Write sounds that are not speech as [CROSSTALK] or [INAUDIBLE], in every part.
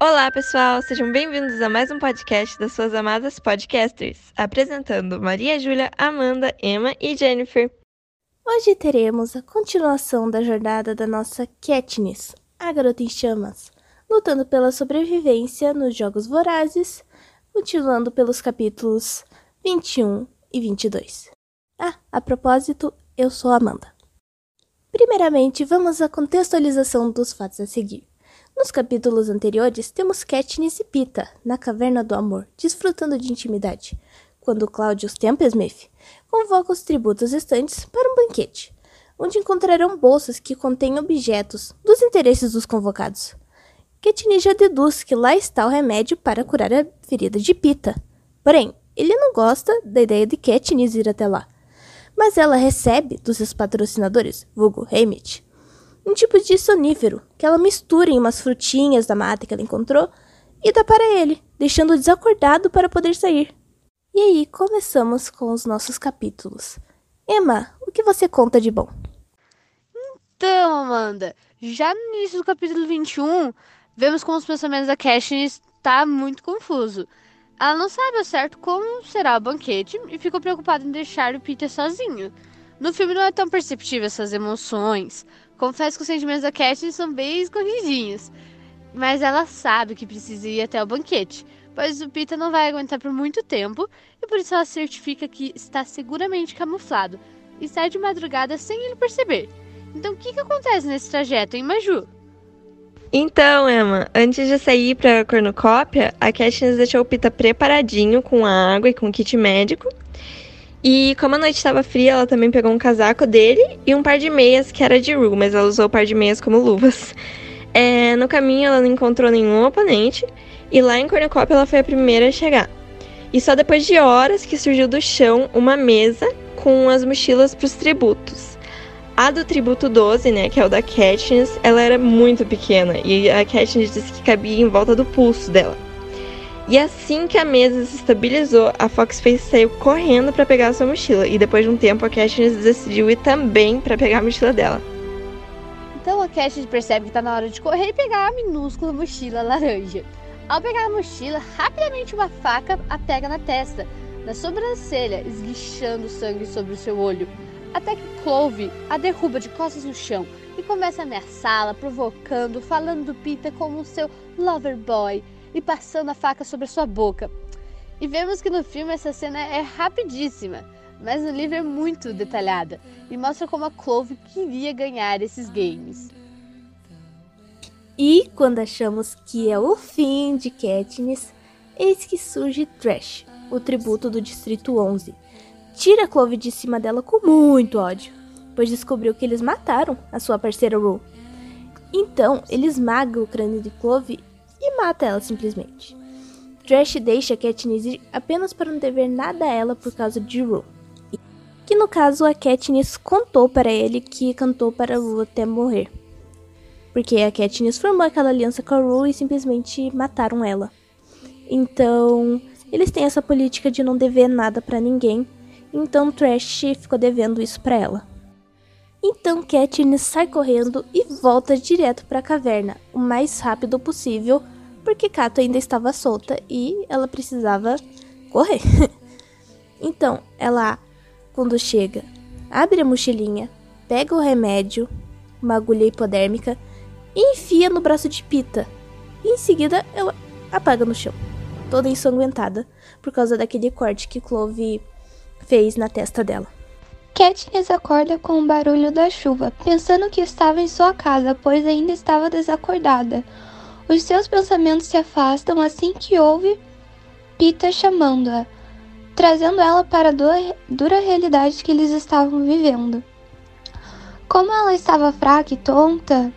Olá, pessoal! Sejam bem-vindos a mais um podcast das suas amadas podcasters, apresentando Maria Júlia, Amanda, Emma e Jennifer. Hoje teremos a continuação da jornada da nossa Katniss, a garota em chamas, lutando pela sobrevivência nos Jogos Vorazes, continuando pelos capítulos 21 e 22. Ah, a propósito, eu sou Amanda. Primeiramente, vamos à contextualização dos fatos a seguir. Nos capítulos anteriores, temos Katniss e Pita, na Caverna do Amor, desfrutando de intimidade, quando Claudius Templesmith convoca os tributos restantes para um banquete, onde encontrarão bolsas que contêm objetos dos interesses dos convocados. Katniss já deduz que lá está o remédio para curar a ferida de Pita. Porém, ele não gosta da ideia de Katniss ir até lá. Mas ela recebe dos seus patrocinadores, vulgo Heimit, um tipo de sonífero que ela mistura em umas frutinhas da mata que ela encontrou e dá para ele, deixando-o desacordado para poder sair. E aí, começamos com os nossos capítulos. Emma, o que você conta de bom? Então, Amanda, já no início do capítulo 21, vemos como os pensamentos da Katniss tá muito confuso. Ela não sabe ao certo como será o banquete e ficou preocupada em deixar o Peter sozinho. No filme não é tão perceptível essas emoções, Confesso que os sentimentos da Katniss são bem escondidinhos. Mas ela sabe que precisa ir até o banquete, pois o Pita não vai aguentar por muito tempo e por isso ela certifica que está seguramente camuflado e sai de madrugada sem ele perceber. Então o que, que acontece nesse trajeto, hein, Maju? Então, Emma, antes de sair para a cornucópia, a Katniss deixou o Pita preparadinho com água e com kit médico e como a noite estava fria, ela também pegou um casaco dele e um par de meias que era de Rue, mas ela usou o par de meias como luvas. É, no caminho, ela não encontrou nenhum oponente e lá em Cornucópia ela foi a primeira a chegar. E só depois de horas que surgiu do chão uma mesa com as mochilas para os tributos. A do tributo 12, né, que é o da Katniss, ela era muito pequena e a Katniss disse que cabia em volta do pulso dela. E assim que a mesa se estabilizou, a Foxface saiu correndo para pegar sua mochila. E depois de um tempo, a Katniss decidiu ir também para pegar a mochila dela. Então a Katniss percebe que está na hora de correr e pegar a minúscula mochila laranja. Ao pegar a mochila, rapidamente uma faca a pega na testa, na sobrancelha, esguichando sangue sobre o seu olho. Até que Clove a derruba de costas no chão e começa a ameaçá-la, provocando, falando do Peter como seu lover boy e passando a faca sobre a sua boca. E vemos que no filme essa cena é rapidíssima, mas no livro é muito detalhada e mostra como a Clove queria ganhar esses games. E quando achamos que é o fim de Katniss, eis que surge Trash, o tributo do Distrito 11. Tira a Clove de cima dela com muito ódio, pois descobriu que eles mataram a sua parceira Rue. Então, ele esmaga o crânio de Clove e mata ela simplesmente. Trash deixa Katniss ir apenas para não dever nada a ela por causa de Rue. Que no caso a Katniss contou para ele que cantou para Rue até morrer. Porque a Katniss formou aquela aliança com a Rue e simplesmente mataram ela. Então, eles têm essa política de não dever nada para ninguém. Então Trash ficou devendo isso para ela. Então Katniss sai correndo e volta direto para a caverna, o mais rápido possível, porque Kato ainda estava solta e ela precisava correr. [LAUGHS] então, ela, quando chega, abre a mochilinha, pega o remédio, uma agulha hipodérmica e enfia no braço de Pita. E em seguida, ela apaga no chão, toda ensanguentada por causa daquele corte que Clove fez na testa dela. Katniss acorda com o barulho da chuva, pensando que estava em sua casa, pois ainda estava desacordada. Os seus pensamentos se afastam assim que ouve Peter chamando-a, trazendo ela para a dura realidade que eles estavam vivendo. Como ela estava fraca e tonta,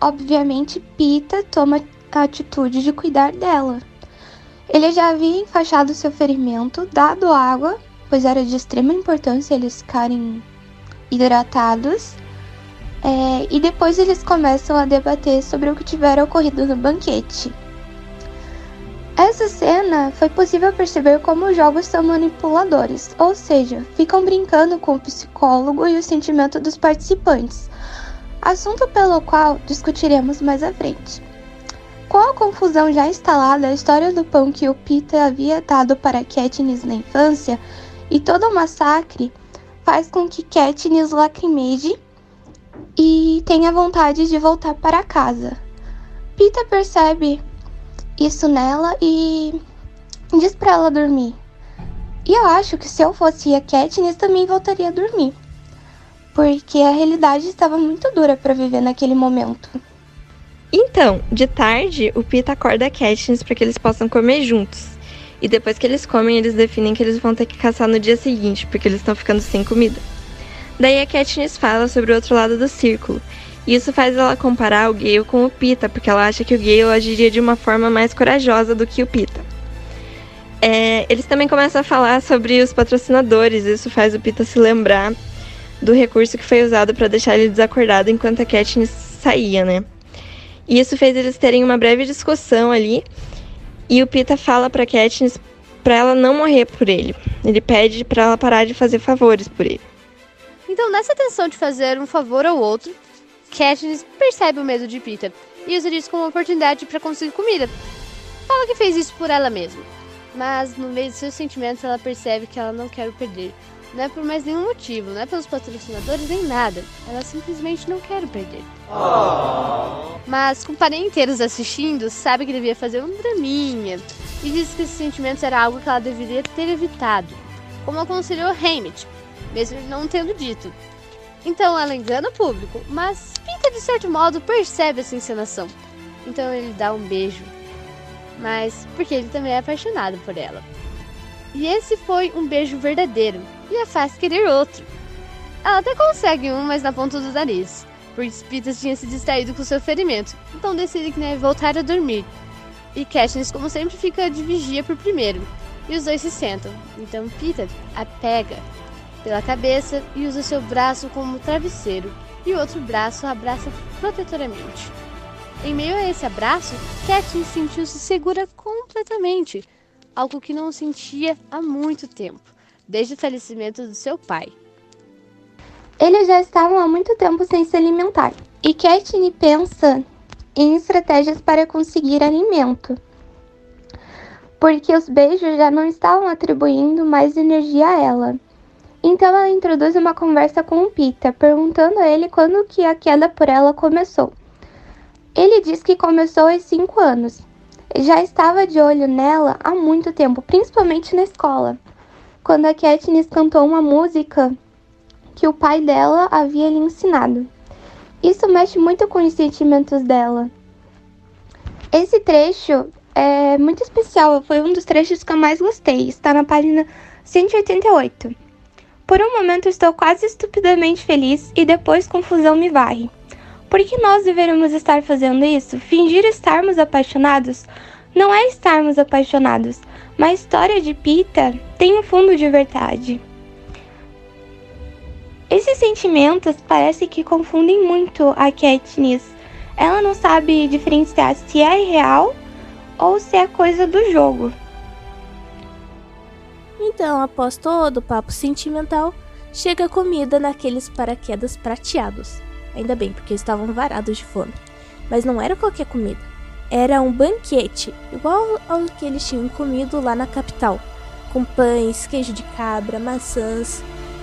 obviamente Pita toma a atitude de cuidar dela. Ele já havia enfaixado seu ferimento, dado água pois era de extrema importância eles ficarem hidratados. É, e depois eles começam a debater sobre o que tiver ocorrido no banquete. Essa cena foi possível perceber como os jogos são manipuladores, ou seja, ficam brincando com o psicólogo e o sentimento dos participantes, assunto pelo qual discutiremos mais à frente. Com a confusão já instalada, a história do pão que o Peter havia dado para Katniss na infância e todo o massacre faz com que Katniss lacrimeje e tenha vontade de voltar para casa. Peter percebe isso nela e diz para ela dormir. E eu acho que se eu fosse a Katniss também voltaria a dormir, porque a realidade estava muito dura para viver naquele momento. Então, de tarde, o Pita acorda a Katniss para que eles possam comer juntos. E depois que eles comem, eles definem que eles vão ter que caçar no dia seguinte, porque eles estão ficando sem comida. Daí a Katniss fala sobre o outro lado do círculo. E isso faz ela comparar o Gale com o Pita, porque ela acha que o Gale agiria de uma forma mais corajosa do que o Pita. É, eles também começam a falar sobre os patrocinadores, isso faz o Pita se lembrar do recurso que foi usado para deixar ele desacordado enquanto a Katniss saía, né? E isso fez eles terem uma breve discussão ali. E o Pita fala para Katniss para ela não morrer por ele. Ele pede para ela parar de fazer favores por ele. Então, nessa tensão de fazer um favor ao outro, Katniss percebe o medo de Pita e usa isso como oportunidade para conseguir comida. Fala que fez isso por ela mesma, mas no meio de seus sentimentos ela percebe que ela não quer o perder. Não é por mais nenhum motivo, não é pelos patrocinadores nem nada. Ela simplesmente não quer perder. Mas com parenteiros assistindo, sabe que devia fazer um draminha e diz que esses sentimentos era algo que ela deveria ter evitado, como aconselhou Hammett, mesmo ele não tendo dito. Então ela engana o público, mas Peter de certo modo percebe essa encenação. Então ele dá um beijo, mas porque ele também é apaixonado por ela. E esse foi um beijo verdadeiro e a faz querer outro. Ela até consegue um, mas na ponta do nariz, porque Peter tinha se distraído com seu ferimento, então decide que deve voltar a dormir. E Katniss, como sempre, fica de vigia por primeiro, e os dois se sentam. Então Peter a pega pela cabeça e usa seu braço como travesseiro, e o outro braço a abraça protetoramente. Em meio a esse abraço, Katniss sentiu-se segura completamente, algo que não sentia há muito tempo, desde o falecimento do seu pai. Eles já estavam há muito tempo sem se alimentar, e Katniss pensa em estratégias para conseguir alimento, porque os beijos já não estavam atribuindo mais energia a ela. Então ela introduz uma conversa com o Pita, perguntando a ele quando que a queda por ela começou. Ele diz que começou aos 5 anos. Já estava de olho nela há muito tempo, principalmente na escola, quando a Katniss cantou uma música que o pai dela havia lhe ensinado. Isso mexe muito com os sentimentos dela. Esse trecho é muito especial, foi um dos trechos que eu mais gostei. Está na página 188. Por um momento estou quase estupidamente feliz e depois confusão me varre. Por que nós deveríamos estar fazendo isso? Fingir estarmos apaixonados não é estarmos apaixonados, mas a história de Pita tem um fundo de verdade. Esses sentimentos parece que confundem muito a Katniss. Ela não sabe diferenciar se é real ou se é coisa do jogo. Então, após todo o papo sentimental, chega comida naqueles paraquedas prateados. Ainda bem, porque estavam varados de fome. Mas não era qualquer comida. Era um banquete, igual ao que eles tinham comido lá na capital, com pães, queijo de cabra, maçãs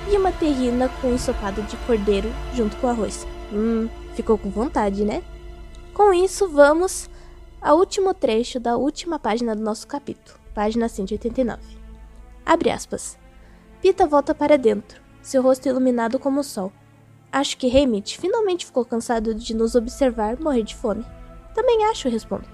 e uma terrina com ensopado de cordeiro junto com arroz. Hum, ficou com vontade, né? Com isso, vamos ao último trecho da última página do nosso capítulo, página 189. Abre aspas. Pita volta para dentro, seu rosto iluminado como o sol. Acho que Hammett finalmente ficou cansado de nos observar morrer de fome. Também acho, respondo.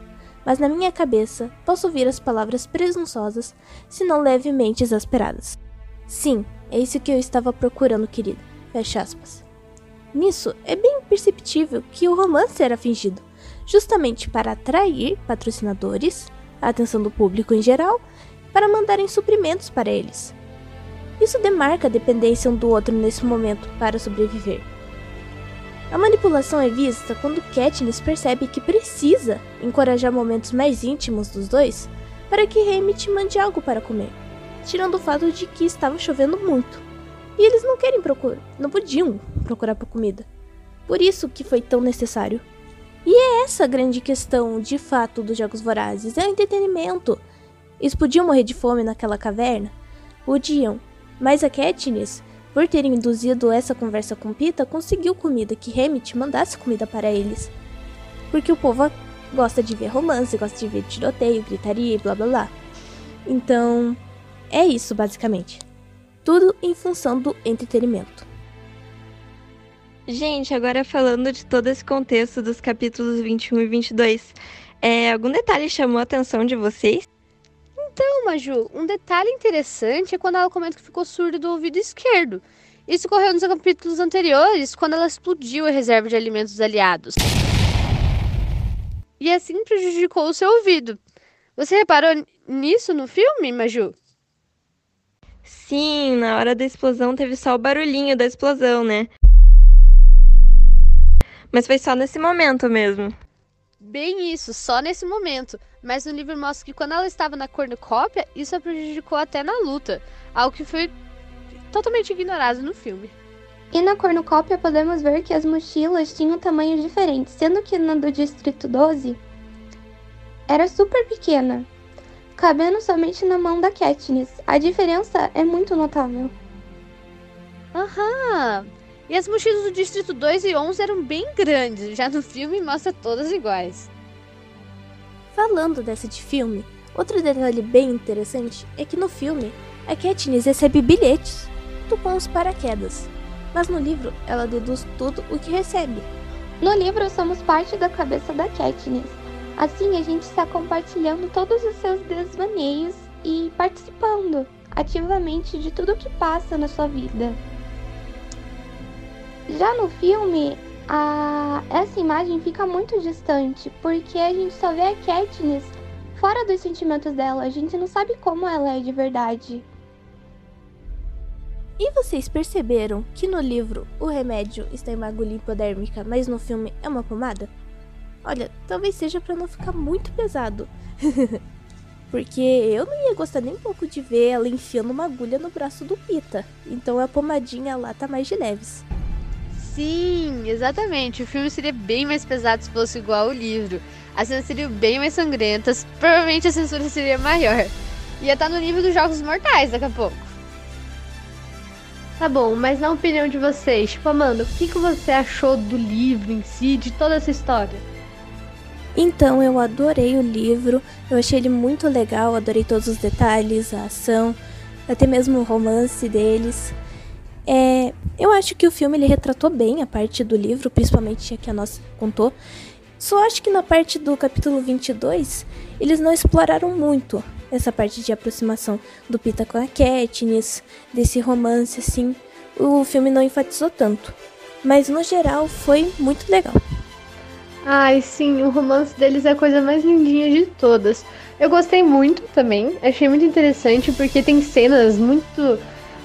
Mas na minha cabeça posso ouvir as palavras presunçosas, se não levemente exasperadas. Sim, é isso que eu estava procurando, querido. Fecha aspas. Nisso, é bem perceptível que o romance era fingido, justamente para atrair patrocinadores, a atenção do público em geral, para mandarem suprimentos para eles. Isso demarca a dependência um do outro nesse momento para sobreviver. A manipulação é vista quando Katniss percebe que precisa encorajar momentos mais íntimos dos dois para que Hammett mande algo para comer, tirando o fato de que estava chovendo muito. E eles não querem procurar, não podiam procurar por comida. Por isso que foi tão necessário. E é essa a grande questão, de fato, dos Jogos Vorazes: é o entretenimento. Eles podiam morrer de fome naquela caverna? Podiam. Mas a Katniss, por ter induzido essa conversa com Pita, conseguiu comida que Hammett mandasse comida para eles. Porque o povo gosta de ver romance, gosta de ver tiroteio, gritaria e blá blá blá. Então, é isso basicamente. Tudo em função do entretenimento. Gente, agora falando de todo esse contexto dos capítulos 21 e 22, é, algum detalhe chamou a atenção de vocês? Então, Maju, um detalhe interessante é quando ela comenta que ficou surda do ouvido esquerdo. Isso ocorreu nos capítulos anteriores, quando ela explodiu a reserva de alimentos dos aliados. E assim prejudicou o seu ouvido. Você reparou nisso no filme, Maju? Sim, na hora da explosão teve só o barulhinho da explosão, né? Mas foi só nesse momento mesmo. Bem isso, só nesse momento. Mas no livro mostra que quando ela estava na cornucópia, isso a prejudicou até na luta. Algo que foi totalmente ignorado no filme. E na cornucópia podemos ver que as mochilas tinham tamanhos diferentes, sendo que na do Distrito 12 era super pequena, cabendo somente na mão da Katniss. A diferença é muito notável. Aham! E as mochilas do Distrito 2 e 11 eram bem grandes, já no filme mostra todas iguais. Falando dessa de filme, outro detalhe bem interessante é que no filme a Katniss recebe bilhetes do com os paraquedas, mas no livro ela deduz tudo o que recebe. No livro somos parte da cabeça da Katniss, assim a gente está compartilhando todos os seus desvaneios e participando ativamente de tudo o que passa na sua vida. Já no filme, a... essa imagem fica muito distante, porque a gente só vê a Katniss fora dos sentimentos dela, a gente não sabe como ela é de verdade. E vocês perceberam que no livro o remédio está em uma agulha hipodérmica, mas no filme é uma pomada? Olha, talvez seja para não ficar muito pesado. [LAUGHS] Porque eu não ia gostar nem um pouco de ver ela enfiando uma agulha no braço do Pita. Então a pomadinha lá tá mais de leves. Sim, exatamente. O filme seria bem mais pesado se fosse igual ao livro. As cenas seriam bem mais sangrentas, provavelmente a censura seria maior. Ia estar no nível dos Jogos Mortais daqui a pouco. Tá bom, mas na opinião de vocês, tipo, Amanda, o que, que você achou do livro em si, de toda essa história? Então, eu adorei o livro, eu achei ele muito legal, adorei todos os detalhes, a ação, até mesmo o romance deles. É, eu acho que o filme ele retratou bem a parte do livro, principalmente a que a nossa contou. Só acho que na parte do capítulo 22, eles não exploraram muito essa parte de aproximação do Pita com a Katniss, desse romance assim. O filme não enfatizou tanto. Mas no geral foi muito legal. Ai, sim, o romance deles é a coisa mais lindinha de todas. Eu gostei muito também, achei muito interessante porque tem cenas muito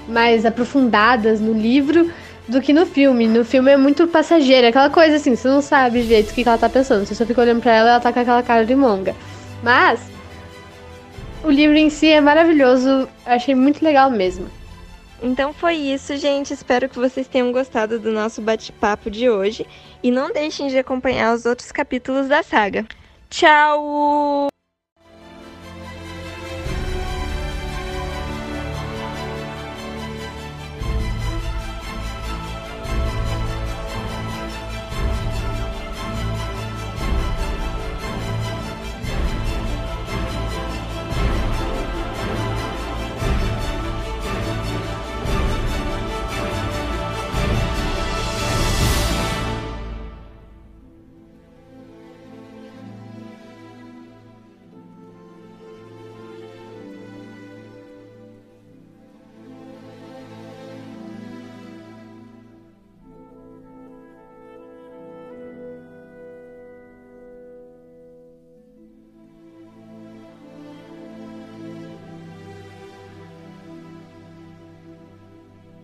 mais aprofundadas no livro do que no filme. No filme é muito passageira, aquela coisa assim, você não sabe direito o que ela tá pensando. Você só fica olhando pra ela e ela tá com aquela cara de monga. Mas o livro em si é maravilhoso, achei muito legal mesmo. Então foi isso, gente. Espero que vocês tenham gostado do nosso bate-papo de hoje. E não deixem de acompanhar os outros capítulos da saga. Tchau!